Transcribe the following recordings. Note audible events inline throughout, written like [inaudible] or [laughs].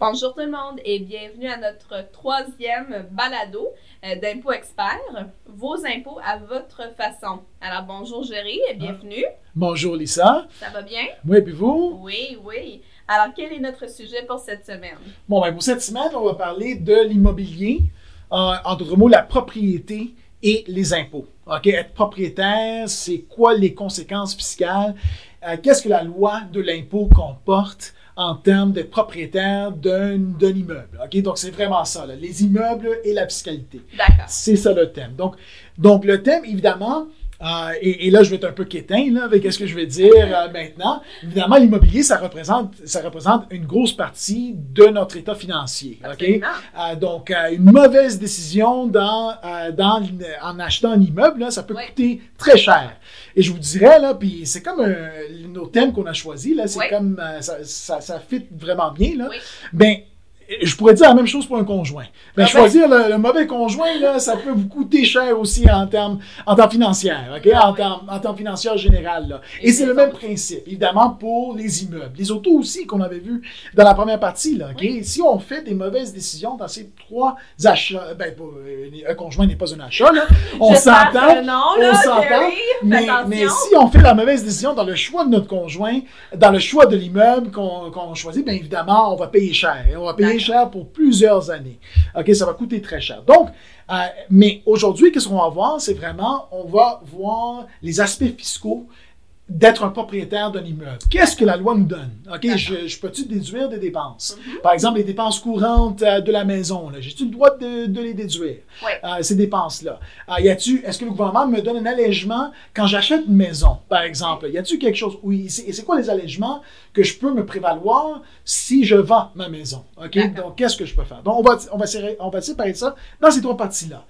Bonjour tout le monde et bienvenue à notre troisième balado euh, d'impôts experts, vos impôts à votre façon. Alors bonjour Géry et bienvenue. Bonjour Lisa. Ça va bien? Oui, puis vous? Oui, oui. Alors quel est notre sujet pour cette semaine? Bon, ben pour cette semaine, on va parler de l'immobilier, euh, en d'autres mots, la propriété et les impôts. OK? Être propriétaire, c'est quoi les conséquences fiscales? Euh, Qu'est-ce que la loi de l'impôt comporte? En termes de propriétaire d'un immeuble. OK? Donc, c'est vraiment ça, là, les immeubles et la fiscalité. D'accord. C'est ça le thème. Donc, donc le thème, évidemment, euh, et, et, là, je vais être un peu quétain là, avec ce que je vais dire euh, maintenant. Évidemment, l'immobilier, ça représente, ça représente une grosse partie de notre état financier. Okay? Euh, donc, une mauvaise décision dans, euh, dans, en achetant un immeuble, là, ça peut coûter très cher. Et je vous dirais, là, puis c'est comme nos thèmes qu'on a choisis, là, c'est comme, ça, ça, ça fit vraiment bien, là. Oui. Ben, je pourrais dire la même chose pour un conjoint. Ben, Ah ben. choisir le, le mauvais conjoint, là, ça peut vous coûter cher aussi en termes, en termes financiers, OK? Ah en, termes, en termes financiers général, là. Et Et c'est le même principe, évidemment, pour les immeubles. Les autos aussi, qu'on avait vu dans la première partie, là? Oui. Si on fait des mauvaises décisions dans ces trois achats, ben, euh, un conjoint n'est pas un achat, là. [laughs] On s'entend. on s'entend, Mais, mais si on fait la mauvaise décision dans le choix de notre conjoint, dans le choix de l'immeuble qu'on choisit, bien évidemment, on va payer cher. On va payer Cher pour plusieurs années. OK, ça va coûter très cher. Donc, euh, mais aujourd'hui, qu'est-ce qu'on va voir? C'est vraiment, on va voir les aspects fiscaux d'être un propriétaire d'un immeuble. Qu'est-ce que la loi nous donne? OK, je, je peux-tu déduire des dépenses? Mhm. Par exemple, les dépenses courantes euh, de la maison, j'ai-tu le droit de, de les déduire? Oui. euh, ces dépenses-là. Euh, y a-tu, est-ce que le gouvernement me donne un allègement quand j'achète une maison, par exemple? Y a-tu quelque chose? Oui, c'est, et c'est quoi les allègements que je peux me prévaloir si je vends ma maison? OK? Donc, qu'est-ce que je peux faire? Donc, on va, on va, séparer- on va séparer ça dans ces trois parties-là.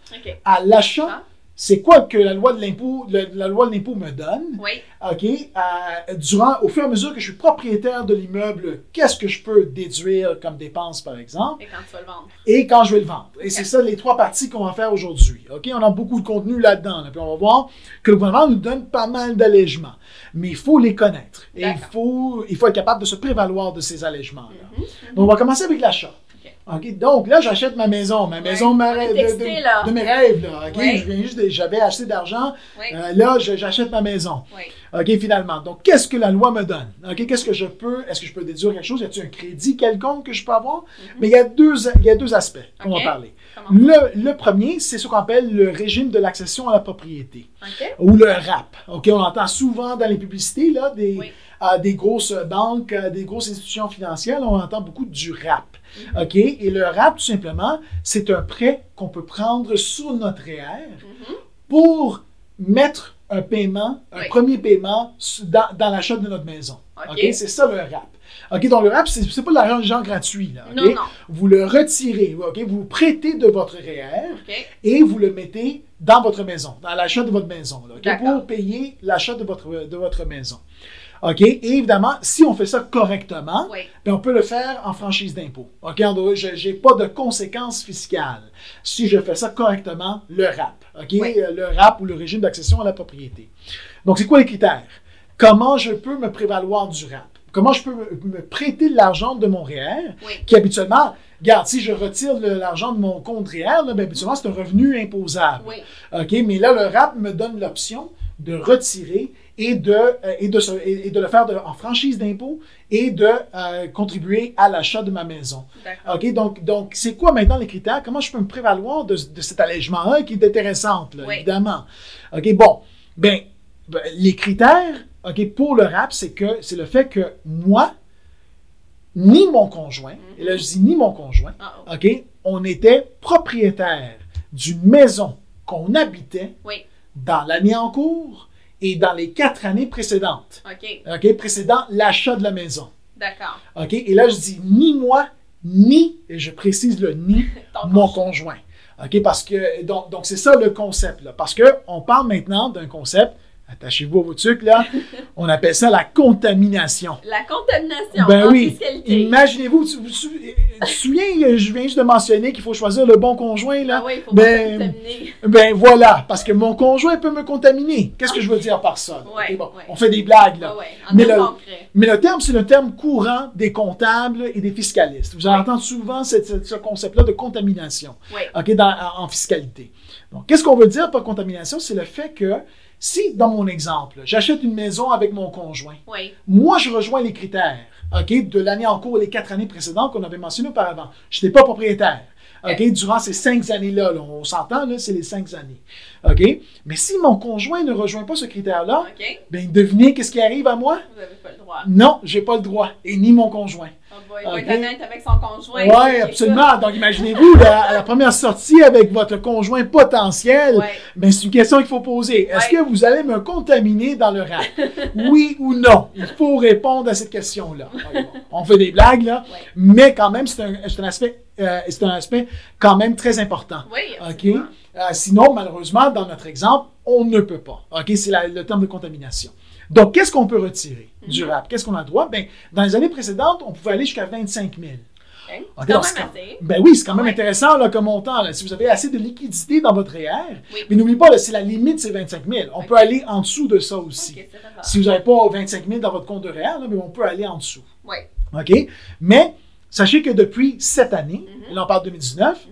À l'achat, Ah. C'est quoi que la loi de l'impôt, le- la loi de l'impôt me donne? Oui. OK? Euh, durant, au fur et à mesure que je suis propriétaire de l'immeuble, qu'est-ce que je peux déduire comme dépenses, par exemple? Et quand tu vas le vendre. et quand je vais le vendre. Et c'est ça les trois parties qu'on va faire aujourd'hui. OK? On a beaucoup de contenu là-dedans. là. Puis on va voir que le gouvernement nous donne pas mal d'allègements. Mais il faut les connaître. Et il faut, il faut être capable de se prévaloir de ces allègements-là. Mhm. Donc on va commencer avec l'achat. OK. OK? Donc là, j'achète ma maison, ma maison de, ma rêve- de- de- mes rêves. Là, OK? Ouais. Je viens juste de- J'avais assez d'argent. Oui. Euh, là, j'achète ma maison. OK, finalement. Donc, qu'est-ce que la loi me donne? OK, qu'est-ce que je peux, est-ce que je peux déduire quelque chose? Y a-t-il un crédit quelconque que je peux avoir? Mais il y a deux, il y a deux aspects qu'on Mhm. Va parler. Le, le premier, c'est ce qu'on appelle le régime de l'accession à la propriété, ou le RAP. OK, on entend souvent dans les publicités, là, des, euh, des grosses banques, euh, des grosses institutions financières, là, on entend beaucoup du RAP. [laughs] OK, et le RAP, tout simplement, c'est un prêt qu'on peut prendre sur notre REER Mhm. pour mettre un paiement, un Oui. premier paiement dans, dans l'achat de notre maison. OK. C'est ça le RAP. OK, donc le RAP, c'est c'est pas de l'argent gratuit. Là, OK? Non, non. Vous le retirez, OK? Vous prêtez de votre REER et vous le mettez dans votre maison, dans l'achat de votre maison, là, pour payer l'achat de votre, de votre maison. OK? Et évidemment, si on fait ça correctement, Oui. ben, on peut le faire en franchise d'impôt. OK? Je n'ai pas de conséquences fiscales si je fais ça correctement, le RAP. OK? Oui. Euh, Le RAP ou le régime d'accession à la propriété. Donc, c'est quoi les critères? Comment je peux me prévaloir du RAP? Comment je peux me, me prêter de l'argent de mon REER Oui. qui habituellement, regarde, si je retire l'argent de mon compte REER, là, ben, habituellement, c'est un revenu imposable. OK? Mais là, le RAP me donne l'option de retirer et de, euh, et de, se- et, de le faire de- en franchise d'impôt et de euh, contribuer à l'achat de ma maison. OK? Donc, donc c'est quoi maintenant les critères? Comment je peux me prévaloir de, de cet allègement-là qui est intéressant, là, Oui. évidemment? OK? Bon, ben, ben, les critères, OK, pour le RAP, c'est que c'est le fait que moi, ni mon conjoint, et là je dis ni mon conjoint, Ah, oh. OK, on était propriétaire d'une maison qu'on habitait Oui. dans l'année en cours et dans les quatre années précédentes. OK. OK, précédant l'achat de la maison. D'accord. OK, et là je dis ni moi, ni, et je précise le ni, [laughs] mon conjoint. conjoint. OK, parce que, donc, donc c'est ça le concept, là. Parce que on parle maintenant d'un concept, attachez-vous à vos trucs, là, [laughs] on appelle ça la contamination. La contamination Ben en oui. Imaginez-vous, tu- vous- te souviens, je viens juste de mentionner qu'il faut choisir le bon conjoint, là? Ah oui, il faut Ben, pas contaminer. Ben voilà, parce que mon conjoint peut me contaminer. Qu'est-ce que je veux dire par ça? là? Ouais, Ok, bon, ouais. On fait des blagues, là. Ouais, Mais le-. Mais le terme, c'est le terme courant des comptables et des fiscalistes. Vous allez entendre souvent cette- cette- ce concept-là de contamination dans- en fiscalité. Donc, qu'est-ce qu'on veut dire par contamination? C'est le fait que si, dans mon exemple, j'achète une maison avec mon conjoint, Oui. moi, je rejoins les critères de l'année en cours, les quatre années précédentes qu'on avait mentionnées auparavant. Je n'étais pas propriétaire. ok, Durant ces cinq années-là, là, on s'entend, c'est les cinq années. Ok? Mais si mon conjoint ne rejoint pas ce critère-là, OK. ben devinez qu'est-ce qui arrive à moi? Vous n'avez pas le droit. Non, j'ai pas le droit, et ni mon conjoint. On va, il va être honnête avec son conjoint. Oui, absolument. Donc, imaginez-vous, la, à la première sortie avec votre conjoint potentiel. Ouais. ben, c'est une question qu'il faut poser. Est-ce Ouais. que vous allez me contaminer dans le rap? [laughs] oui ou non? Il faut répondre à cette question-là. Bon. On fait des blagues, là, Ouais. mais quand même, c'est un, c'est un aspect, euh, c'est un aspect quand même très important. Oui, OK? absolument. Euh, sinon, malheureusement, dans notre exemple, on ne peut pas. OK? C'est le terme de contamination. Donc, qu'est-ce qu'on peut retirer du Mhm. rap? Qu'est-ce qu'on a le droit? Ben, dans les années précédentes, on pouvait aller jusqu'à 25 000. OK. Ok, Quand même assez. Ben oui, c'est quand même Ouais. intéressant là, comme montant. là. Si vous avez assez de liquidité dans votre REER, Oui. mais n'oubliez pas, c'est la limite, c'est 25 000. On peut aller en dessous de ça aussi. Si vous n'avez pas 25 000 dans votre compte de REER, là, mais on peut aller en dessous. Oui. OK? Mais sachez que depuis cette année, Mhm. et là on parle 2019,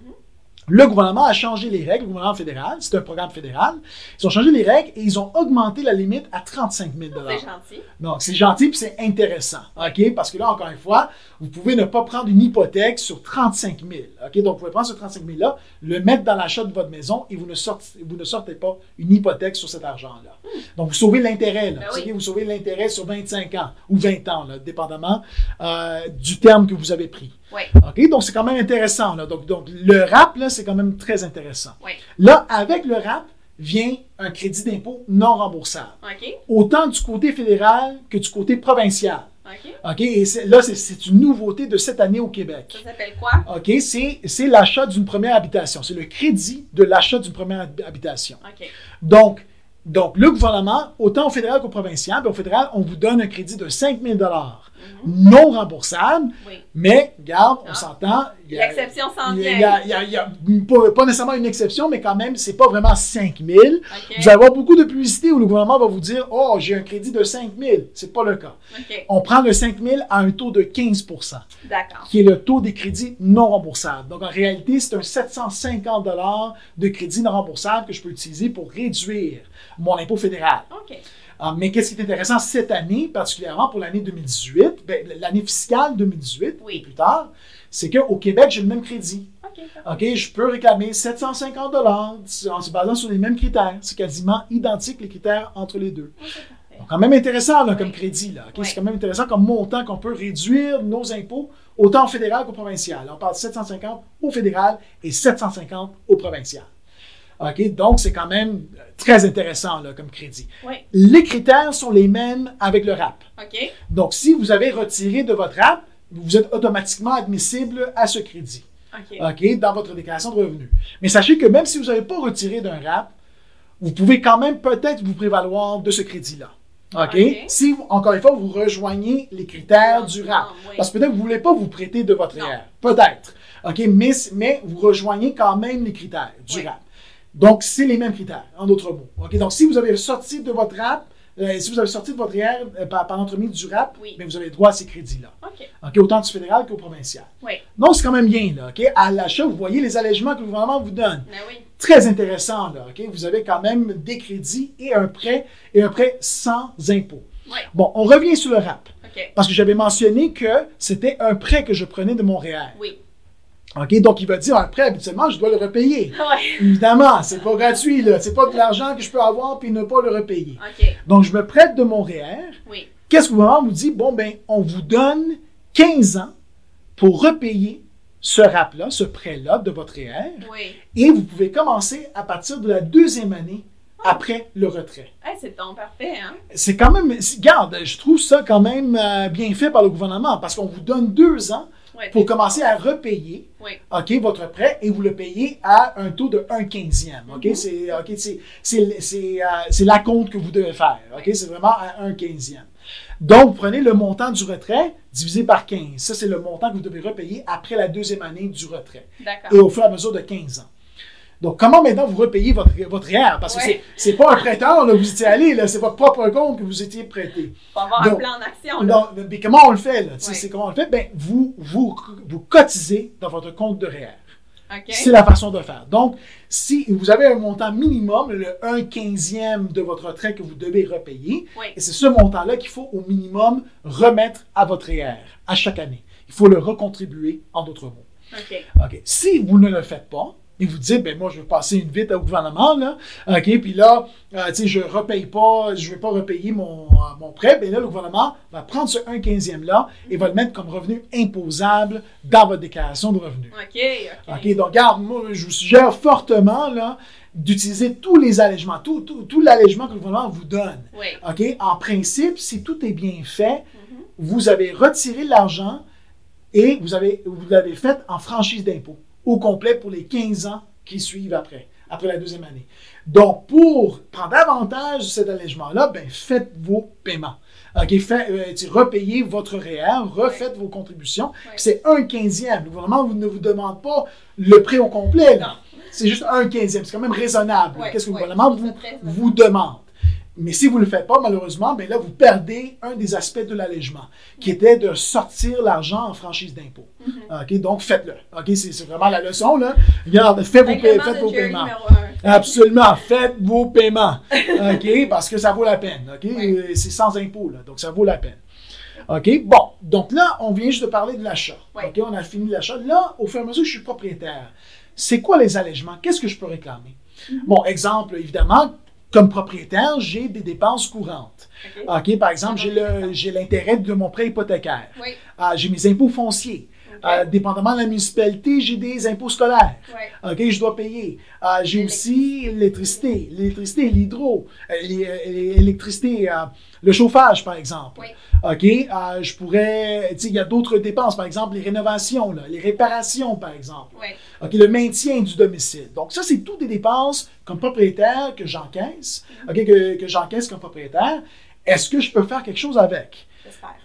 le gouvernement a changé les règles, le gouvernement fédéral, c'est un programme fédéral, ils ont changé les règles et ils ont augmenté la limite à 35 000 C'est gentil. donc, c'est gentil puis c'est intéressant, OK? Parce que là, encore une fois, vous pouvez ne pas prendre une hypothèque sur 35 000, OK? Donc, vous pouvez prendre ce 35 000-là, le mettre dans l'achat de votre maison et vous ne, sortez, vous ne sortez pas une hypothèque sur cet argent-là. Donc, vous sauvez l'intérêt, là. Ben Vous oui. savez, Vous sauvez l'intérêt sur 25 ans ou 20 ans, là, dépendamment euh, du terme que vous avez pris. Oui. OK? Donc, c'est quand même intéressant, là. Donc, donc le RAP, là, c'est quand même très intéressant. Oui. Là, avec le RAP, vient un crédit d'impôt non remboursable autant du côté fédéral que du côté provincial. OK. Et là, c'est- une nouveauté de cette année au Québec. Ça s'appelle quoi? OK? C'est l'achat d'une première habitation. C'est le crédit de l'achat d'une première hab- habitation. OK. Donc, donc, le gouvernement, autant au fédéral qu'au provincial, ben, au fédéral, on vous donne un crédit de 5 000 non remboursable, Oui. mais, regarde, on Ah. s'entend. il y a- L'exception s'en il y a- vient. il y a- il y a pas, pas nécessairement une exception, mais quand même, c'est pas vraiment 5 000. OK. Vous allez avoir beaucoup de publicités où le gouvernement va vous dire Oh, j'ai un crédit de 5 000. C'est pas le cas. On prend le 5 000 à un taux de 15 D'accord. qui est le taux des crédits non remboursables. Donc, en réalité, c'est un 750 de crédit non remboursable que je peux utiliser pour réduire mon impôt fédéral. OK. Ah, mais qu'est-ce qui est intéressant cette année, particulièrement pour l'année 2018, ben, l'année fiscale 2018 Oui. et plus tard, c'est qu'au Québec, j'ai le même crédit. OK. OK, je peux réclamer 750 en se basant sur les mêmes critères. C'est quasiment identique les critères entre les deux. Parfait. Donc, quand même intéressant là, comme Oui. crédit. Là? Oui. C'est quand même intéressant comme montant qu'on peut réduire nos impôts autant au fédéral qu'au provincial. On parle de 750 au fédéral et 750 au provincial. OK? Donc, c'est quand même euh, très intéressant là, comme crédit. Oui. Les critères sont les mêmes avec le RAP. OK. Donc, si vous avez retiré de votre RAP, vous êtes automatiquement admissible à ce crédit. OK. Dans votre déclaration de revenus. Mais sachez que même si vous n'avez pas retiré d'un RAP, vous pouvez quand même peut-être vous prévaloir de ce crédit-là. OK? Si, vous- encore une fois, vous rejoignez les critères du RAP. Ah, oui. Parce que peut-être que vous ne voulez pas vous prêter de votre Non. REER. Peut-être. OK? Mais, mais vous rejoignez quand même les critères du Oui. RAP. Donc, c'est les mêmes critères, en d'autres mots. Donc, si vous avez sorti de votre RAP, euh, si vous avez sorti de votre euh, par, par l'entremise du RAP, Oui. bien, vous avez droit à ces crédits-là. OK. OK? Autant du fédéral qu'au provincial. Oui. Donc, c'est quand même bien, là, OK? À l'achat, vous voyez les allègements que le gouvernement vous donne. Ben oui. Très intéressant, là, OK? Vous avez quand même des crédits et un prêt, et un prêt sans impôt. Bon, on revient sur le RAP. Parce que j'avais mentionné que c'était un prêt que je prenais de mon REER. Oui. OK? Donc, il va dire, un prêt, habituellement, je dois le repayer. [laughs] Oui. Évidemment, c'est pas gratuit, là. C'est pas de l'argent que je peux avoir puis ne pas le repayer. Donc, je me prête de mon REER. Oui. Qu'est-ce que le gouvernement vous dit? Bon, ben, on vous donne 15 ans pour repayer ce RAP-là, ce prêt-là de votre REER. Oui. Et vous pouvez commencer à partir de la deuxième année après le retrait. Hey, c'est ton parfait, hein? C'est quand même, garde, je trouve ça quand même euh, bien fait par le gouvernement parce qu'on vous donne deux ans Ouais, pour commencer à repayer. OK, votre prêt et vous le payez à un taux de 1 quinzième. OK, Mhm. c'est ok, c'est- c'est c'est, euh, la compte que vous devez faire. OK, c'est vraiment à 1 quinzième. Donc, vous prenez le montant du retrait divisé par 15. Ça, c'est le montant que vous devez repayer après la deuxième année du retrait D'accord. et au fur et à mesure de 15 ans. Donc, comment maintenant vous repayez votre, votre REER? Parce que Ouais. c'est c'est pas un prêteur, là, vous étiez allé, là, c'est votre propre compte que vous étiez prêté. Faut avoir un plan d'action, mais comment on le fait? Là? Ouais. C'est comment on le fait? Ben, vous, vous, vous cotisez dans votre compte de REER. C'est la façon de faire. Donc, si vous avez un montant minimum, le 1 quinzième de votre retrait que vous devez repayer, Oui. et c'est ce montant-là qu'il faut au minimum remettre à votre REER à chaque année. Il faut le recontribuer, en d'autres mots. OK. OK. Si vous ne le faites pas, et vous dites, ben moi, je vais passer une vite au gouvernement, là, OK, puis là, euh, tu sais, je repaye pas, je vais pas repayer mon, euh, mon prêt, ben là, le gouvernement va prendre ce 1 quinzième-là et va le mettre comme revenu imposable dans votre déclaration de revenus. OK. OK. OK, donc, regarde, moi, je vous suggère fortement, là, d'utiliser tous les allègements, tout, tout, tout l'allègement que le gouvernement vous donne. Oui. OK? En principe, si tout est bien fait, Mhm. vous avez retiré l'argent et vous avez vous l'avez fait en franchise d'impôt au complet pour les 15 ans qui suivent après, après la deuxième année. Donc, pour prendre avantage de cet allègement-là, ben, faites vos paiements. OK, fait, euh, repayez votre REER, refaites vos contributions. C'est un quinzième. Le gouvernement ne vous demande pas le prêt au complet. là. C'est juste un quinzième. C'est quand même raisonnable. Qu'est-ce que le gouvernement vous, vous demande? Mais si vous ne le faites pas, malheureusement, ben là, vous perdez un des aspects de l'allègement, qui était de sortir l'argent en franchise d'impôt. Mhm. OK, donc faites-le. OK, c'est vraiment la leçon, là. Regarde, faites vos, paie- faites vos paiements. Absolument, faites vos paiements. [laughs] OK, parce que ça vaut la peine. Oui. Euh, c'est sans impôt, là, donc ça vaut la peine. OK, bon, donc là, on vient juste de parler de l'achat. Oui. OK, on a fini l'achat. Là, au fur et à mesure que je suis propriétaire, c'est quoi les allègements? Qu'est-ce que je peux réclamer? Mhm. Bon, exemple, évidemment, comme propriétaire, j'ai des dépenses courantes. OK, par exemple, j'ai l'intérêt de mon prêt hypothécaire. Oui. Ah, j'ai mes impôts fonciers. OK. Euh, dépendamment de la municipalité, j'ai des impôts scolaires. Ouais. OK, je dois payer. Euh, j'ai aussi l'électricité, l'électricité, l'hydro, euh, l'é- l'électricité, le chauffage, par exemple. Oui. OK, je pourrais, tu sais, il y a d'autres dépenses, par exemple, les rénovations, là, les réparations, par exemple. Ouais. OK, le maintien du domicile. Donc, ça, c'est toutes des dépenses comme propriétaire que j'encaisse, OK, que, que j'encaisse comme propriétaire. Est-ce que je peux faire quelque chose avec?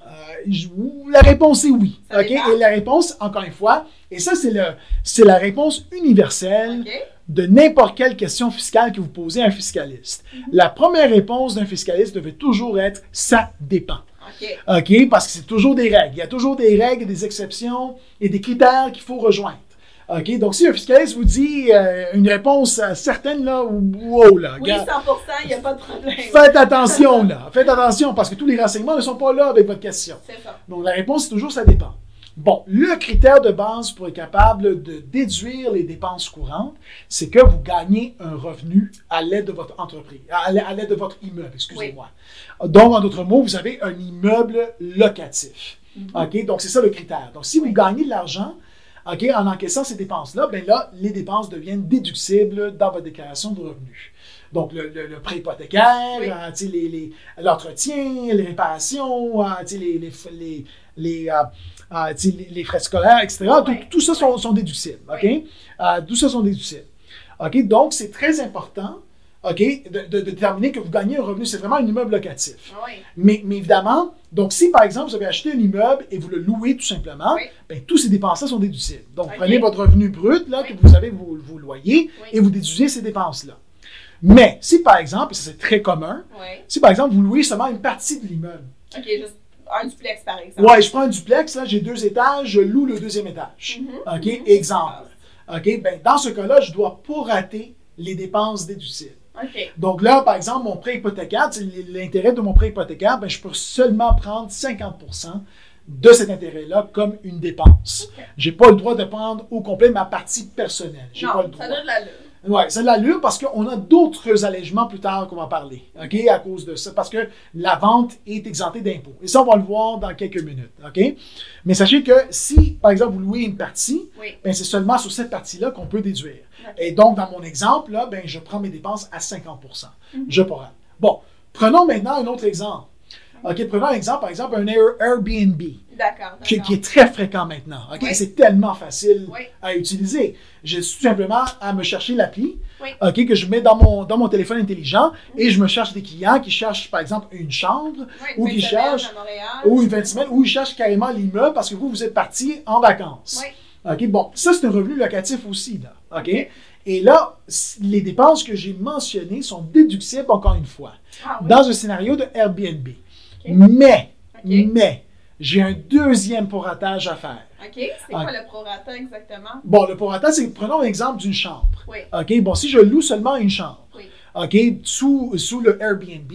Euh, la réponse est oui. Ça OK? dépend. Et la réponse, encore une fois, et ça, c'est, le, c'est la réponse universelle de n'importe quelle question fiscale que vous posez à un fiscaliste. Mhm. La première réponse d'un fiscaliste devait toujours être ça dépend. OK? Parce que c'est toujours des règles. Il y a toujours des règles, des exceptions et des critères qu'il faut rejoindre. OK? Donc, si un fiscaliste vous dit euh, une réponse euh, certaine, là, wow, là, Oui, regarde, 100%, il n'y a pas de problème. faites attention, là. Faites attention parce que tous les renseignements ne sont pas là avec votre question. C'est ça. Donc, la réponse, c'est toujours ça dépend. Bon, le critère de base pour être capable de déduire les dépenses courantes, c'est que vous gagnez un revenu à l'aide de votre entreprise, à l'a- à l'aide de votre immeuble, excusez-moi. Donc, en d'autres mots, vous avez un immeuble locatif. OK? Donc, c'est ça le critère. Donc, si vous gagnez de l'argent, OK, en encaissant ces dépenses-là, ben là, les dépenses deviennent déductibles dans votre déclaration de revenus. Donc, le, le- le prêt hypothécaire, Oui. euh, sais, les- les- l'entretien, les réparations, euh, les, les, les, les, euh, les- les frais scolaires, etc. Tout, Oui. tout ça sont, sont déductibles. OK? Tout ça sont déductibles. OK? Donc, c'est très important OK, de, de- de déterminer que vous gagnez un revenu. C'est vraiment un immeuble locatif. Oui. Mais, mais évidemment, donc si par exemple vous avez acheté un immeuble et vous le louez tout simplement, Oui. ben, tous ces dépenses-là sont déductibles. Donc, Ok. prenez votre revenu brut là, Oui. que vous avez, vous, vous loyez, Oui. et vous déduisez ces dépenses-là. Mais si par exemple, et ça c'est très commun, si par exemple vous louez seulement une partie de l'immeuble, OK, juste un duplex, par exemple. ouais, je prends un duplex, là, j'ai deux étages, je loue le deuxième étage. Mhm. OK, Mhm. exemple. OK, ben, dans ce cas-là, je dois pas rater les dépenses déductibles. Donc là, par exemple, mon prêt hypothécaire, l'intérêt de mon prêt hypothécaire, ben, je peux seulement prendre 50 de cet intérêt-là comme une dépense. Ok. J'ai pas le droit de prendre au complet ma partie personnelle. J'ai pas le droit. ça donne la Oui, a de l'allure parce qu'on a d'autres allègements plus tard qu'on va parler, OK, à cause de ça, parce que la vente est exemptée d'impôts. Et ça, on va le voir dans quelques minutes, OK? Mais sachez que si, par exemple, vous louez une partie, Oui. ben, c'est seulement sur cette partie-là qu'on peut déduire. Et donc, dans mon exemple, là, ben, je prends mes dépenses à 50 Mhm. Je prends. Bon, prenons maintenant un autre exemple. OK, prenons un exemple, par exemple, un Air- Airbnb, D'accord. qui, qui est très fréquent maintenant. OK? Oui. C'est tellement facile Oui. à utiliser. J'ai tout simplement à me chercher l'appli Oui. OK, que je mets dans mon, dans mon téléphone intelligent et je me cherche des clients qui cherchent, par exemple, une chambre ou une qui cherchent ou une fin de semaine ou ils cherchent carrément l'immeuble parce que vous, vous êtes parti en vacances. Oui. OK, bon, ça, c'est un revenu locatif aussi, là. OK? Et là, les dépenses que j'ai mentionnées sont déductibles encore une fois Ah, oui. dans un scénario de Airbnb. Mais, mais, j'ai un deuxième pourratage à faire. OK. C'est Ah. quoi le prorata exactement? Bon, le pourratage, c'est, prenons l'exemple d'une chambre. Oui. OK, bon, si je loue seulement une chambre, Oui. OK, sous, sous le Airbnb,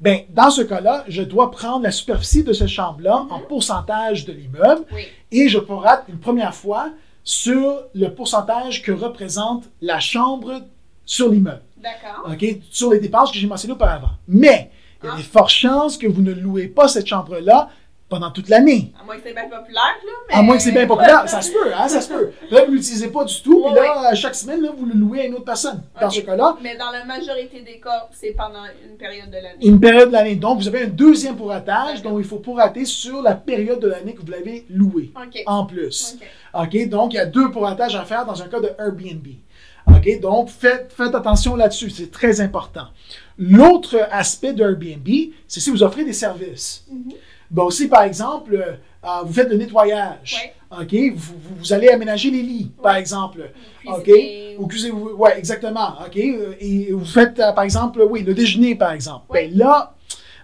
ben, dans ce cas-là, je dois prendre la superficie de cette chambre-là en pourcentage de l'immeuble Oui. et je prorate une première fois sur le pourcentage que représente la chambre sur l'immeuble. D'accord. OK, sur les dépenses que j'ai mentionnées auparavant. Mais, il y a Ah. des fortes chances que vous ne louez pas cette chambre-là pendant toute l'année. À moins que c'est bien populaire, là. Mais... À moins que c'est bien populaire, ça se peut, hein, ça se peut. Là, vous ne l'utilisez pas du tout, puis là, chaque semaine, là, vous le louez à une autre personne. Dans ce cas-là, Mais dans la majorité des cas, c'est pendant une période de l'année. une période de l'année. Donc, vous avez un deuxième pourratage, D'accord. dont il faut pourrater sur la période de l'année que vous l'avez loué, en plus. OK. Donc il y a deux pourratages à faire dans un cas de Airbnb. OK, donc faites, faites attention là-dessus, c'est très important. L'autre aspect de Airbnb, c'est si vous offrez des services. Mhm. Bon, si par exemple, euh, euh, vous faites le nettoyage, OK, vous, vous- allez aménager les lits, par exemple. OK, ou cuisiner, ouais, exactement. OK, euh, et vous faites, euh, par exemple, oui, le déjeuner, par exemple. Oui. Ben là,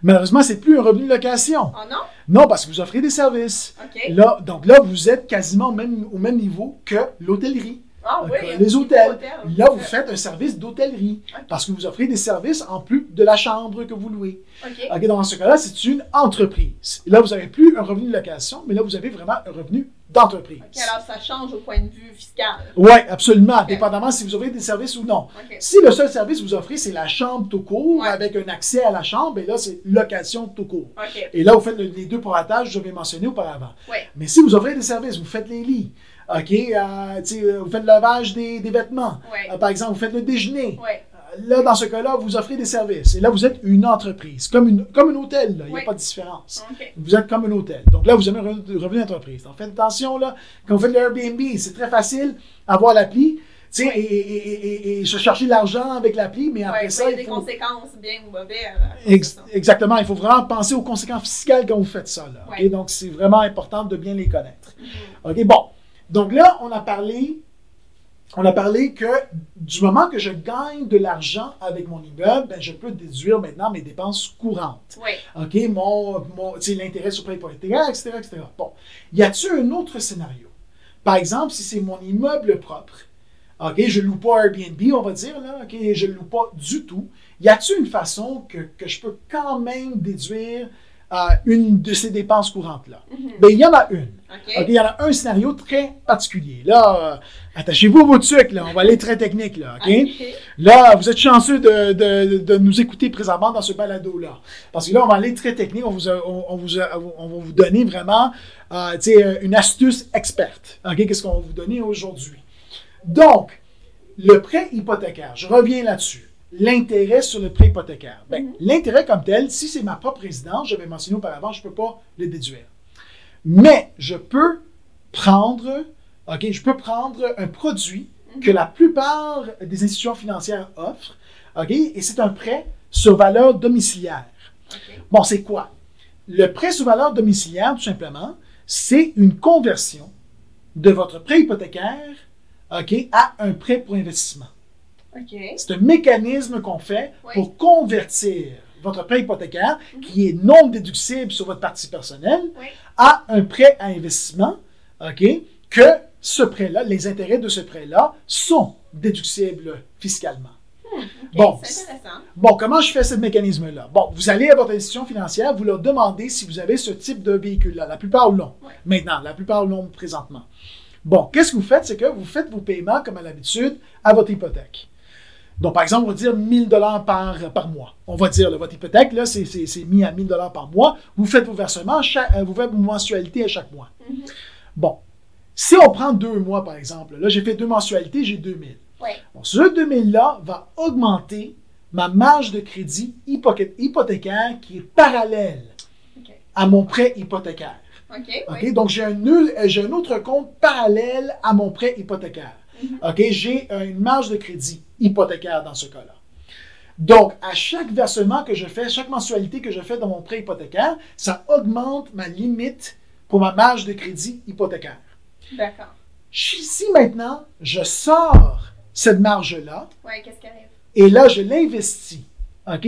malheureusement, c'est plus un revenu de location. Oh non? Non, parce que vous offrez des services. Là, donc là, vous êtes quasiment même, au même niveau que l'hôtellerie. Ah oui. les hôtels. hôtel. Là, vous faites un service d'hôtellerie parce que vous offrez des services en plus de la chambre que vous louez. OK. OK, dans ce cas-là, c'est une entreprise. Là, vous n'avez plus un revenu de location, mais là, vous avez vraiment un revenu d'entreprise. Alors ça change au point de vue fiscal. Oui, absolument, dépendamment si vous offrez des services ou non. Si le seul service que vous offrez, c'est la chambre tout court, Ouais. avec un accès à la chambre, et là, c'est location tout court. Et là, vous faites le- les deux pourratages que j'avais mentionnés auparavant. Ouais. Mais si vous offrez des services, vous faites les lits, OK, euh, euh, vous faites le lavage des, des vêtements, Ouais. Euh, par exemple, vous faites le déjeuner. Ouais. Euh, Là, dans ce cas-là, vous offrez des services. Et là, vous êtes une entreprise, comme, une, comme un hôtel. Il n'y a pas de différence. OK. Vous êtes comme un hôtel. Donc là, vous avez un revenu d'entreprise. Donc faites attention, là, quand vous faites le Airbnb, c'est très facile avoir l'appli, et, et- et- et- se chercher l'argent avec l'appli, mais après ça, il y a des faut... conséquences bien ou mauvaises. Ex- exactement, il faut vraiment penser aux conséquences fiscales quand vous faites ça. Là. Donc, c'est vraiment important de bien les connaître. Mhm. OK, bon. Donc là, on a parlé, on a parlé que du moment que je gagne de l'argent avec mon immeuble, ben, je peux déduire maintenant mes dépenses courantes. Oui. OK, mon, mon, l'intérêt sur prêt hypothécaire, etc., etc. Bon. Y a-t-il un autre scénario? Par exemple, si c'est mon immeuble propre, OK, je loue pas Airbnb, on va dire, là, OK, je loue pas du tout. Y a-t-il une façon que, que je peux quand même déduire une de ces dépenses courantes-là? [laughs] Mhm. Ben, il y en a une. Il y en a un scénario très particulier. Là, euh, attachez-vous à vos trucs, là. On va aller très technique, là. Là, vous êtes chanceux de, de- de nous écouter présentement dans ce balado-là. Parce que là, on va aller très technique. On, vous a- on, on vous a- on va vous donner vraiment euh, euh, une astuce experte. Qu'est-ce qu'on va vous donner aujourd'hui? Donc, le prêt hypothécaire, je reviens là-dessus. L'intérêt sur le prêt hypothécaire. Ben, L'intérêt comme tel, si c'est ma propre résidence, j'avais mentionné auparavant, je ne peux pas le déduire. Mais je peux prendre, OK, je peux prendre un produit que la plupart des institutions financières offrent, OK, et c'est un prêt sur valeur domiciliaire. Bon, c'est quoi? Le prêt sur valeur domiciliaire, tout simplement, c'est une conversion de votre prêt hypothécaire, OK, à un prêt pour investissement. C'est un mécanisme qu'on fait Oui. pour convertir votre prêt hypothécaire, qui est non déductible sur votre partie personnelle, Oui. à un prêt à investissement, OK, que ce prêt-là, les intérêts de ce prêt-là sont déductibles fiscalement. OK. Bon. C'est intéressant. Bon, comment je fais ce mécanisme-là? Bon, vous allez à votre institution financière, vous leur demandez si vous avez ce type de véhicule-là. La plupart l'ont. Maintenant, la plupart l'ont présentement. Bon, qu'est-ce que vous faites? C'est que vous faites vos paiements, comme à l'habitude, à votre hypothèque. Donc, par exemple, on va dire 1000 dollars par, par mois. On va dire, là, votre hypothèque, là, c'est mis à 1000 dollars par mois. Vous faites vos versements, chaque- euh, vous faites vos mensualités à chaque mois. Mhm. Bon. Si on prend deux mois, par exemple, là, j'ai fait deux mensualités, j'ai 2000. Ouais. Bon, ce 2000-là va augmenter ma marge de crédit hypothé- hypothécaire qui est parallèle à mon prêt hypothécaire. Oui. Donc, j'ai un, euh, j'ai un autre compte parallèle à mon prêt hypothécaire. Mhm. OK? J'ai euh, une marge de crédit hypothécaire dans ce cas-là. Donc, à chaque versement que je fais, chaque mensualité que je fais dans mon prêt hypothécaire, ça augmente ma limite pour ma marge de crédit hypothécaire. D'accord. Si maintenant, je sors cette marge-là Ouais, qu'est-ce qui arrive? et là, je l'investis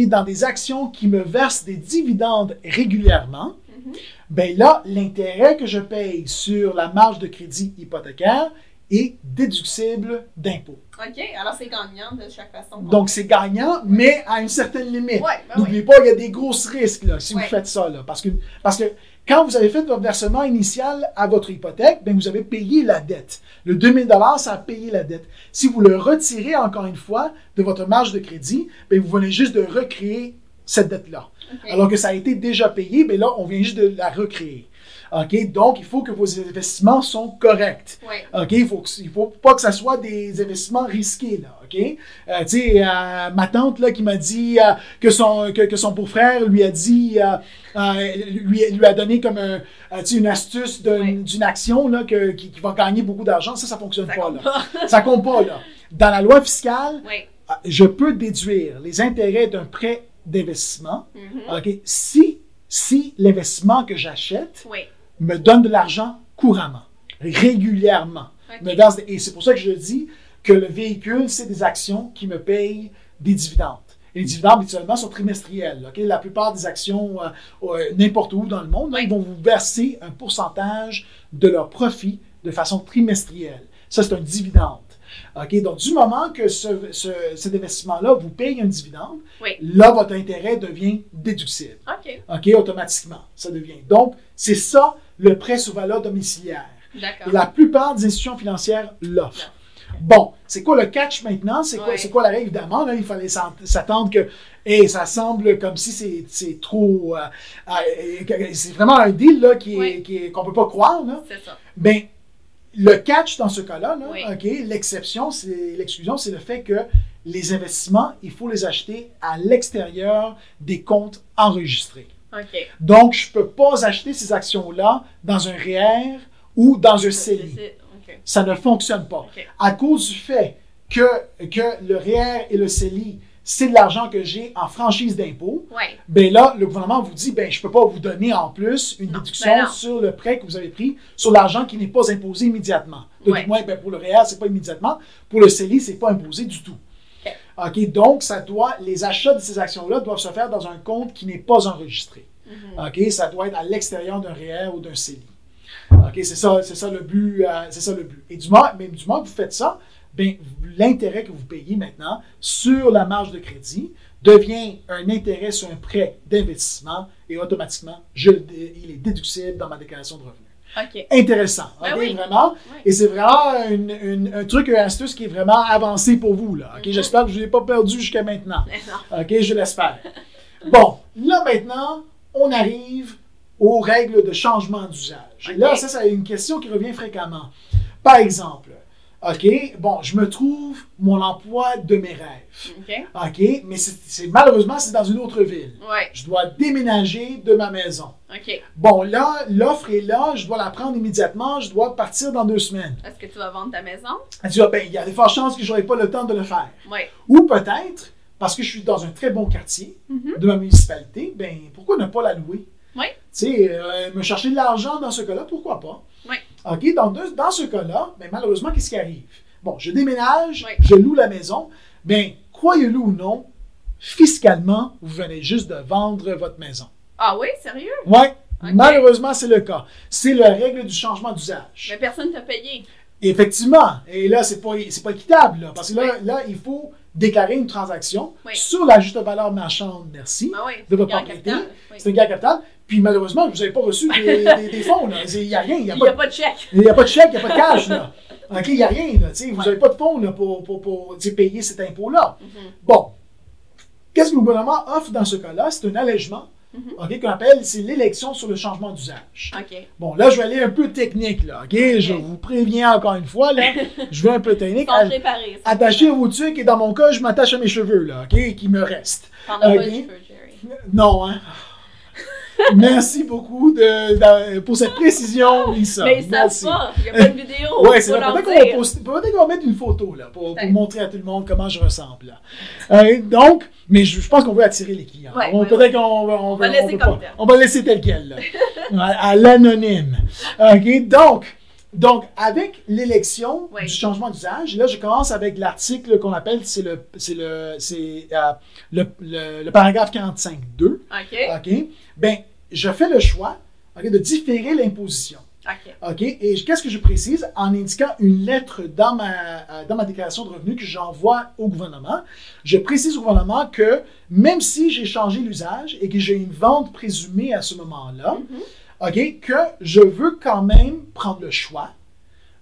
dans des actions qui me versent des dividendes régulièrement, Mhm. ben là, l'intérêt que je paye sur la marge de crédit hypothécaire est déductible d'impôt. OK, alors c'est gagnant de chaque façon. Donc, c'est gagnant, mais à une certaine limite. Ouais, ben N'oubliez oui. pas, il y a des gros risques là, si Ouais. vous faites ça. Là, parce, que, parce que quand vous avez fait votre versement initial à votre hypothèque, ben vous avez payé la dette. Le 2000 ça a payé la dette. Si vous le retirez encore une fois de votre marge de crédit, ben vous venez juste de recréer cette dette-là. Alors que ça a été déjà payé, mais là, on vient juste de la recréer. OK? Donc, il faut que vos investissements sont corrects. OK? Il faut, que- il faut pas que ça soit des investissements risqués, là. OK? Euh, tu sais, euh, ma tante, là, qui m'a dit euh, que son, que, que son beau-frère lui a dit, lui, lui a donné comme un, une astuce d'une action, là, que, qui, qui va gagner beaucoup d'argent. Ça, ça fonctionne Ça pas, là. pas. Ça compte pas, là. Dans la loi fiscale, Oui. je peux déduire les intérêts d'un prêt d'investissement, Mhm. OK, si, si l'investissement que j'achète Oui. Me donne de l'argent couramment, régulièrement. Me et c'est pour ça que je dis que le véhicule, c'est des actions qui me payent des dividendes. Et les dividendes, habituellement, sont trimestriels. OK? La plupart des actions, euh, euh, n'importe où dans le monde, là, ils vont vous verser un pourcentage de leur profit de façon trimestrielle. Ça, c'est un dividende. OK? Donc, du moment que ce, ce- cet investissement-là vous paye un dividende, Oui. là, votre intérêt devient déductible. OK. OK, automatiquement, ça devient. Donc, c'est ça le prêt sous valeur domiciliaire. D'accord. La plupart des institutions financières l'offrent. Bon, c'est quoi le catch maintenant? C'est quoi, Ouais. c'est quoi la règle? Évidemment, là, il fallait s'attendre que hey, ça semble comme si c'est, c'est trop. euh, euh, c'est vraiment un deal là, qui est, Ouais. qui est- qu'on ne peut pas croire. C'est ça. Ben, le catch dans ce cas-là, là, Oui. L'exception, c'est l'exclusion, c'est le fait que les investissements, il faut les acheter à l'extérieur des comptes enregistrés. Donc, je ne peux pas acheter ces actions-là dans un REER ou dans un CELI. Ça ne fonctionne pas. À cause du fait que, que le REER et le CELI, c'est de l'argent que j'ai en franchise d'impôt, Ouais. ben là, le gouvernement vous dit, ben, je ne peux pas vous donner en plus une Non, déduction ben sur le prêt que vous avez pris, sur l'argent qui n'est pas imposé immédiatement. Donc, Ouais. du moins, ben, pour le REER, ce n'est pas immédiatement. Pour le CELI, ce n'est pas imposé du tout. OK. Donc, ça doit, les achats de ces actions-là doivent se faire dans un compte qui n'est pas enregistré. Mhm. OK, ça doit être à l'extérieur d'un REER ou d'un CELI. OK, c'est ça, c'est ça le but, euh, c'est ça le but. Et du moment, mais du moment que vous faites ça, ben, l'intérêt que vous payez maintenant sur la marge de crédit devient un intérêt sur un prêt d'investissement et automatiquement, je, il est déductible dans ma déclaration de revenus. Intéressant, Ben oui. vraiment. Oui. Et c'est vraiment une- une- un truc, une astuce qui est vraiment avancé pour vous. Là, Mhm. J'espère que je ne l'ai pas perdu jusqu'à maintenant. Non. OK, je l'espère. [laughs] Bon, là maintenant, on arrive aux règles de changement d'usage. Et là, ça, c'est une question qui revient fréquemment. Par exemple, OK, bon, je me trouve mon emploi de mes rêves. OK. OK, mais c'est malheureusement, c'est dans une autre ville. Ouais. Je dois déménager de ma maison. OK. Bon, là, l'offre est là, je dois la prendre immédiatement, je dois partir dans deux semaines. Est-ce que tu vas vendre ta maison? Elle dit, ah, ben, il y a des fortes chances que je n'aurai pas le temps de le faire. Ouais. Ou peut-être, parce que je suis dans un très bon quartier Mhm. de ma municipalité, ben pourquoi ne pas la louer? Oui. Tu sais, euh, me chercher de l'argent dans ce cas-là, pourquoi pas? Oui. OK, donc de- dans ce cas-là, ben, malheureusement, qu'est-ce qui arrive? Bon, je déménage, Oui. je loue la maison, ben croyez-le ou non, fiscalement, vous venez juste de vendre votre maison. Ah oui, sérieux? OK. malheureusement, c'est le cas. C'est la règle du changement d'usage. Mais personne t'a payé. Effectivement. Et là, c'est pas, pas équitable, là, parce que là, Oui. là, il faut déclarer une transaction Oui. sur la juste valeur marchande, merci, Ah oui. de votre propriété. C'est un gain capital. Puis malheureusement, vous n'avez pas reçu des, des- des [laughs] fonds. Il n'y a rien, il n'y a, n'y pas- de chèque. il y a pas de chèque, il n'y a pas de cash. Là. [laughs] OK, il n'y a rien, là, vous n'avez pas de fonds là, pour, payer cet impôt-là. Mhm. Bon, qu'est-ce que le gouvernement offre dans ce cas-là? C'est un allègement, Mhm. OK, qu'on appelle, c'est l'élection sur le changement d'usage. OK. Bon, là, je vais aller un peu technique, là, OK? Je vous préviens encore une fois, là, [laughs] je vais un peu technique. Attachez vos trucs et dans mon cas, je m'attache à mes cheveux, là, OK? Qui me restent. T'en as pas Ok? de cheveux, Jerry. Non, hein? [laughs] Merci beaucoup de, de- pour cette précision, Lisa. Mais ils savent pas. Il n'y a pas de vidéo. Ouais, c'est vrai. Peut-être qu'on va, mettre une photo là, pour, montrer à tout le monde comment je ressemble. Là. Euh, donc, mais je, je pense qu'on veut attirer les clients. Ouais, On- ouais, peut-être qu'on va, on va, laisser comme pas- tel. on va laisser tel quel, là. [laughs] à, à l'anonyme. OK, donc, donc, avec l'élection du changement d'usage, là, je commence avec l'article qu'on appelle, c'est le, c'est le, c'est, euh, le, le, le paragraphe 45.2. OK. OK, ben, je fais le choix de différer l'imposition. OK. Et qu'est-ce que je précise en indiquant une lettre dans ma, euh, dans ma déclaration de revenus que j'envoie au gouvernement? Je précise au gouvernement que même si j'ai changé l'usage et que j'ai une vente présumée à ce moment-là, Mhm. OK, que je veux quand même prendre le choix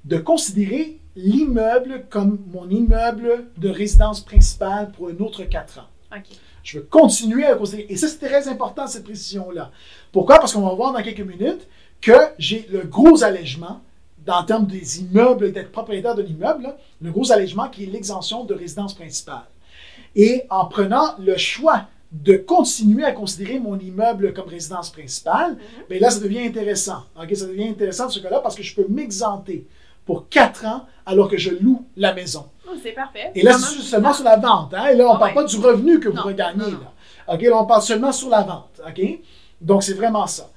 de considérer l'immeuble comme mon immeuble de résidence principale pour un autre quatre ans. OK. Je veux continuer à le considérer. Et ça, c'est très important, cette précision-là. Pourquoi? Parce qu'on va voir dans quelques minutes que j'ai le gros allègement dans le terme des immeubles, d'être propriétaire de l'immeuble, là, le gros allègement qui est l'exemption de résidence principale. Et en prenant le choix de continuer à considérer mon immeuble comme résidence principale, bien là, ça devient intéressant. OK? Ça devient intéressant dans ce cas-là parce que je peux m'exenter pour quatre ans alors que je loue la maison. Oh, c'est parfait. Et là, c'est seulement sur la vente. Hein? Et là, on ne Ah parle ouais. pas du revenu que vous regagnez. Là, on parle seulement sur la vente. OK? Donc, c'est vraiment ça.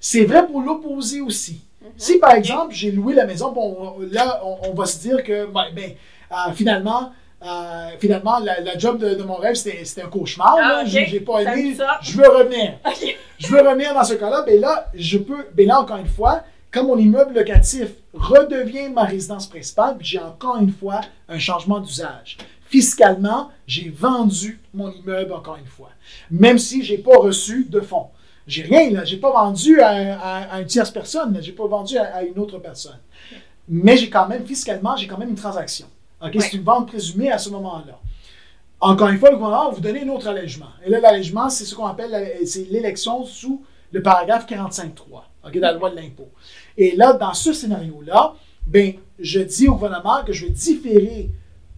C'est vrai pour l'opposé aussi. Mhm. Si, par exemple, j'ai loué la maison, bon, là, on, on va se dire que, ben, ben, euh, finalement, euh, finalement, la, la job de, de mon rêve, c'était un cauchemar. Ah, là. ok. J'ai pas aimé. Je veux revenir. [laughs] Je veux revenir dans ce cas-là. Ben là, je peux. Ben là, encore une fois, quand mon immeuble locatif redevient ma résidence principale, j'ai encore une fois un changement d'usage. Fiscalement, j'ai vendu mon immeuble encore une fois, même si j'ai pas reçu de fonds. J'ai rien là, j'ai pas vendu à, à- à une tierce personne, j'ai pas vendu à, à une autre personne. Mais j'ai quand même fiscalement, j'ai quand même une transaction. Ok, Ouais. c'est une vente présumée à ce moment-là. Encore une fois, le gouvernement va vous donner un autre allègement. Et là, l'allègement, c'est ce qu'on appelle l'élection sous le paragraphe 45.3 ok, de la loi de l'impôt. Et là, dans ce scénario-là, ben, je dis au gouvernement que je vais différer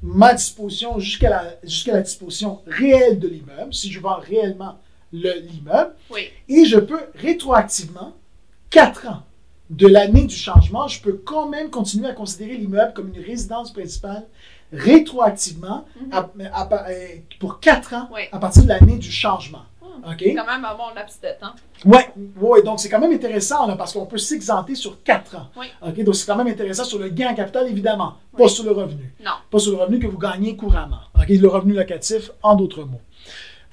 ma disposition jusqu'à la, jusqu'à la disposition réelle de l'immeuble, si je vends réellement le- l'immeuble, Oui. et je peux rétroactivement, 4 ans de l'année du changement, je peux quand même continuer à considérer l'immeuble comme une résidence principale rétroactivement à- à- euh, pour 4 ans Oui. à partir de l'année du changement. OK? Quand même un bon laps de temps. Ouais, ouais, donc c'est quand même intéressant là, parce qu'on peut s'exenter sur 4 ans. Oui. OK, donc c'est quand même intéressant sur le gain en capital, évidemment, pas Oui. sur le revenu. Non. Pas sur le revenu que vous gagnez couramment. OK, le revenu locatif, en d'autres mots.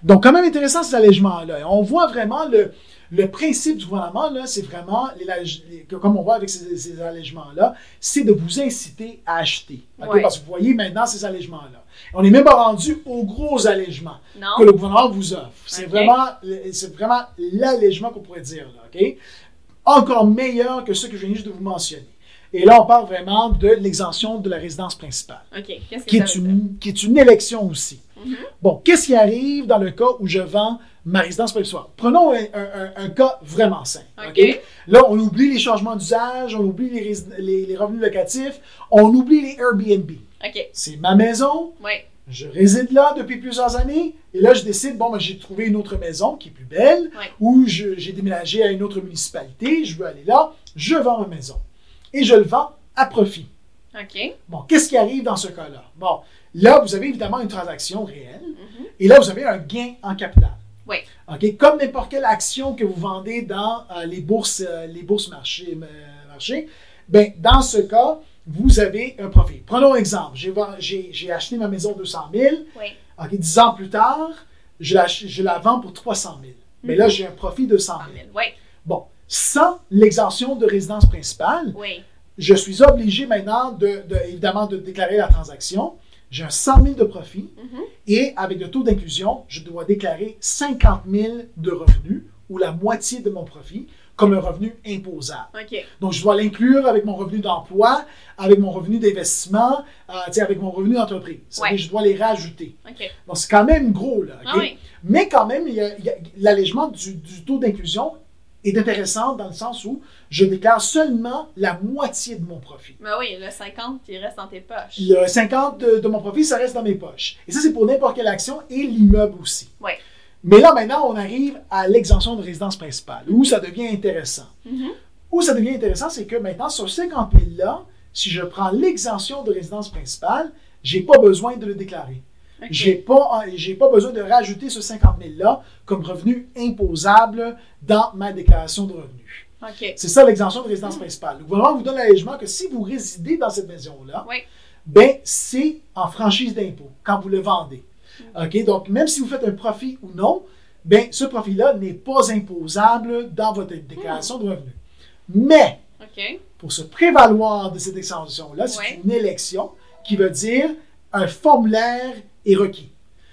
Donc, quand même intéressant ces allègements-là. On voit vraiment le, le principe du gouvernement, là, c'est vraiment, les, les- comme on voit avec ces, ces allègements-là, c'est de vous inciter à acheter. Ouais. Parce que vous voyez maintenant ces allègements-là. On n'est même pas rendu aux gros allègements Non. que le gouvernement vous offre. C'est vraiment, c'est vraiment l'allègement qu'on pourrait dire, là? Encore meilleur que ce que je viens juste de vous mentionner. Et là, on parle vraiment de l'exemption de la résidence principale, est, une, qui est une élection aussi. Mhm. Bon, qu'est-ce qui arrive dans le cas où je vends ma résidence principale? Prenons un, un- un- cas vraiment simple. Là, on oublie les changements d'usage, on oublie les, rési- les- les revenus locatifs, on oublie les Airbnb. C'est ma maison, Oui. je réside là depuis plusieurs années, et là, je décide, bon, ben, j'ai trouvé une autre maison qui est plus belle, ou j'ai déménagé à une autre municipalité, je veux aller là, je vends ma maison. Et je le vends à profit. OK. Bon, qu'est-ce qui arrive dans ce cas-là? Bon, là, vous avez évidemment une transaction réelle, Mhm. et là, vous avez un gain en capital. Oui. Comme n'importe quelle action que vous vendez dans euh, les bourses, euh, les bourses marchés, euh, marchés, ben, dans ce cas, vous avez un profit. Prenons un exemple. J'ai acheté ma maison 200 000. Oui. OK, 10 ans plus tard, je la, je la vends pour 300 000. Mais Mhm. là, j'ai un profit de 100 100 000. 000. Oui. Bon, sans l'exemption de résidence principale, Oui. je suis obligé maintenant, de, de- évidemment, de déclarer la transaction. J'ai un 100 000 de profit Mhm. et avec le taux d'inclusion, je dois déclarer 50 000 de revenus ou la moitié de mon profit comme un revenu imposable. Donc, je dois l'inclure avec mon revenu d'emploi, avec mon revenu d'investissement, euh, avec mon revenu d'entreprise. Ouais. Je dois les rajouter. Donc, c'est quand même gros, là. Ah oui. Mais quand même, l'allègement du, du taux d'inclusion est intéressant dans le sens où je déclare seulement la moitié de mon profit. Mais oui, le 50, il reste dans tes poches. Le 50 de, de mon profit, ça reste dans mes poches. Et ça, c'est pour n'importe quelle action et l'immeuble aussi. Ouais. Mais là, maintenant, on arrive à l'exemption de résidence principale, où ça devient intéressant. Mhm. Où ça devient intéressant, c'est que maintenant, sur 50 000 là, si je prends l'exemption de résidence principale, j'ai pas besoin de le déclarer. OK. J'ai pas, j'ai pas besoin de rajouter ce 50 000 là comme revenu imposable dans ma déclaration de revenus. C'est ça l'exemption de résidence principale. Le gouvernement vous donne l'allègement que si vous résidez dans cette maison-là, Oui. ben c'est en franchise d'impôt quand vous le vendez. OK? Donc, même si vous faites un profit ou non, ben ce profit-là n'est pas imposable dans votre déclaration de revenus. Mais, pour se prévaloir de cette exemption-là, c'est une élection qui veut dire un formulaire est requis.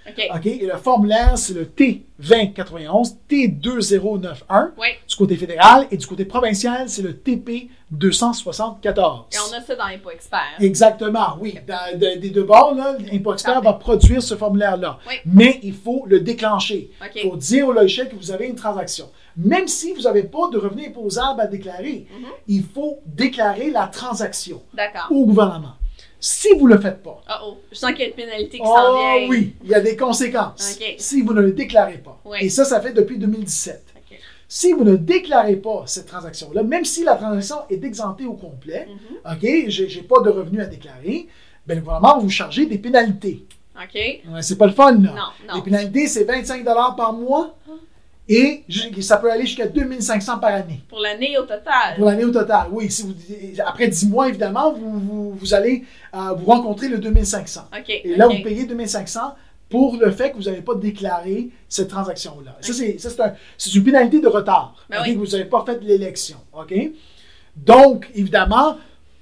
OK. OK? Et le formulaire, c'est le T2091, T2091 Oui. du côté fédéral et du côté provincial, c'est le TP 274. Et on a ça dans les pots experts. Exactement, oui. Dans- de- des deux bords, là, l'Impôt Expert va produire ce formulaire-là. Oui. Mais il faut le déclencher. Il faut dire au logiciel que vous avez une transaction. Même si vous n'avez pas de revenu imposable à déclarer, Mhm. il faut déclarer la transaction au gouvernement. Si vous ne le faites pas, Oh oh. Je sens qu'il y a une pénalité qui oh s'en vient. oui, il y a des conséquences OK. si vous ne le déclarez pas. Oui. Et ça, ça fait depuis 2017. OK. Si vous ne déclarez pas cette transaction-là, même si la transaction est exemptée au complet, Mhm. OK, j'ai j'ai pas de revenus à déclarer, ben, le gouvernement va vous charger des pénalités. OK. Ouais, c'est pas le fun, là. Non, Les non. pénalités, c'est 25 par mois et ça peut aller jusqu'à 2500 par année. Pour l'année au total. Pour l'année au total, oui. Si vous, après 10 mois, évidemment, vous, vous, vous allez euh, vous rencontrer le 2500. OK. Et là, vous payez 2500 pour le fait que vous n'avez pas déclaré cette transaction-là. Ça, c'est, ça, c'est, un- c'est une pénalité de retard. Ben oui. Vous n'avez pas fait l'élection. OK? Donc, évidemment,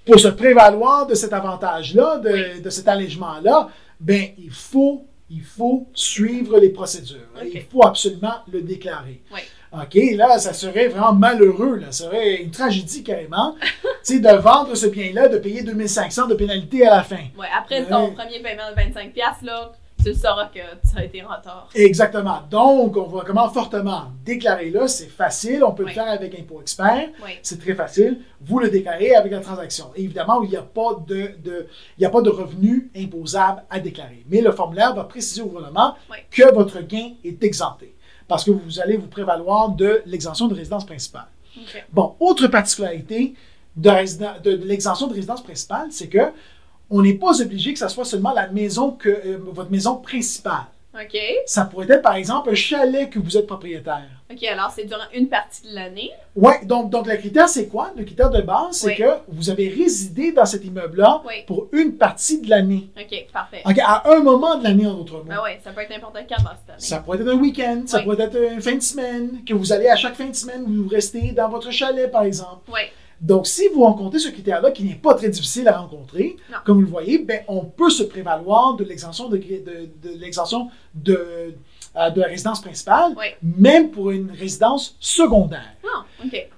pour se prévaloir de cet avantage-là, de, Oui. de cet allègement-là, ben, il faut, il faut suivre les procédures. Il faut absolument le déclarer. Oui. OK, là, ça serait vraiment malheureux, là. Ça serait une tragédie carrément, [laughs] tu sais, de vendre ce bien-là, de payer 2500 de pénalité à la fin. Ouais, après ton Ouais. premier paiement de 25$, là, tu sauras que ça a été en retard. Exactement. Donc, on vous recommande fortement déclarez-le. C'est facile. On peut Oui. le faire avec Impôt Expert. Oui. C'est très facile. Vous le déclarez avec la transaction. Et évidemment, il n'y a pas de, de- il a pas de revenu imposable à déclarer. Mais le formulaire va préciser au gouvernement Oui. que votre gain est exempté. Parce que vous allez vous prévaloir de l'exemption de résidence principale. Bon, autre particularité de, résiden- de- de l'exemption de résidence principale, c'est que on n'est pas obligé que ce soit seulement la maison que euh, votre maison principale. OK. Ça pourrait être, par exemple, un chalet que vous êtes propriétaire. OK, alors c'est durant une partie de l'année. Oui, donc, donc le critère, c'est quoi? Le critère de base, c'est Oui. que vous avez résidé dans cet immeuble-là Oui. pour une partie de l'année. OK, parfait. OK, à un moment de l'année, en d'autres mots. Ben ouais, ça peut être n'importe quand dans cette année. Ça pourrait être un week-end, ça Oui. pourrait être une fin de semaine, que vous allez à chaque fin de semaine, vous restez dans votre chalet, par exemple. Oui. Donc, si vous rencontrez ce critère-là, qui n'est pas très difficile à rencontrer, Non. comme vous le voyez, ben, on peut se prévaloir de l'exemption de, de, de l'exemption de, euh, de la résidence principale, Oui. même pour une résidence secondaire. Non, OK.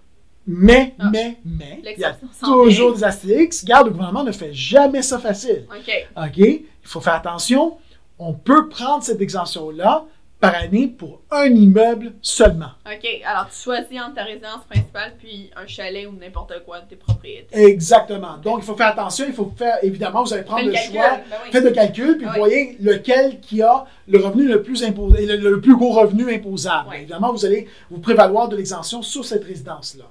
Mais, Ah. mais, mais, il y a toujours des astérix. Garde, le gouvernement ne fait jamais ça facile. OK. OK? Il faut faire attention. On peut prendre cette exemption-là par année pour un immeuble seulement. OK, alors tu choisis entre ta résidence principale puis un chalet ou n'importe quoi de tes propriétés. Exactement. Donc, il faut faire attention. Il faut faire, évidemment, vous allez prendre le le calcul. choix. Ben oui. Faites le calcul, puis vous oui. voyez lequel qui a le revenu le plus imposé, le, le plus gros revenu imposable. Oui. Évidemment, vous allez vous prévaloir de l'exemption sur cette résidence-là.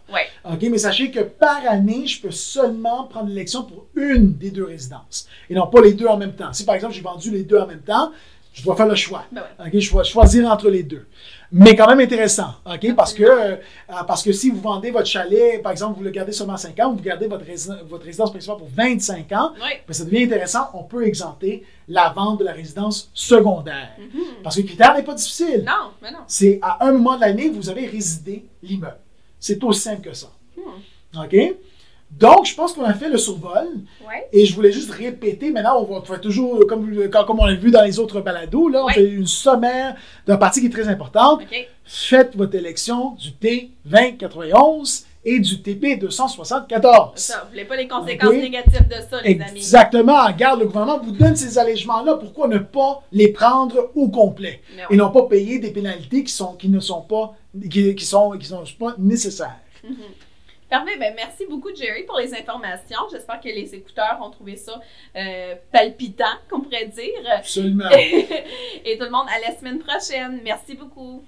OK, mais sachez que par année, je peux seulement prendre l'élection pour une des deux résidences et non pas les deux en même temps. Si par exemple j'ai vendu les deux en même temps, je dois faire le choix. Ben ouais. Je dois choisir entre les deux. Mais quand même intéressant, OK? [laughs] Parce que, euh, parce que si vous vendez votre chalet, par exemple, vous le gardez seulement 5 ans, vous gardez votre, rési- votre résidence principale pour 25 ans, Oui. ben, ça devient intéressant, on peut exempter la vente de la résidence secondaire. Mhm. Parce que le critère n'est pas difficile. Non, mais non. C'est à un moment de l'année, vous avez résidé l'immeuble. C'est aussi simple que ça. Hmm. OK? Donc, je pense qu'on a fait le survol. Ouais. Et je voulais juste répéter, maintenant, on va faire toujours, comme, comme on l'a vu dans les autres balados, là, on Ouais. fait une sommaire d'un partie qui est très importante. Faites votre élection du T2091 et du TP274. Ça, vous voulez pas les conséquences négatives de ça, les amis. Exactement. Regarde, le gouvernement vous donne ces allègements-là. Pourquoi ne pas les prendre au complet? Et non pas payer des pénalités qui, sont, qui ne sont pas, qui, qui sont, qui sont pas nécessaires? Mhm. Parfait. Ben, merci beaucoup, Jerry, pour les informations. J'espère que les écouteurs ont trouvé ça euh, palpitant, qu'on pourrait dire. Absolument. [laughs] Et tout le monde, à la semaine prochaine. Merci beaucoup.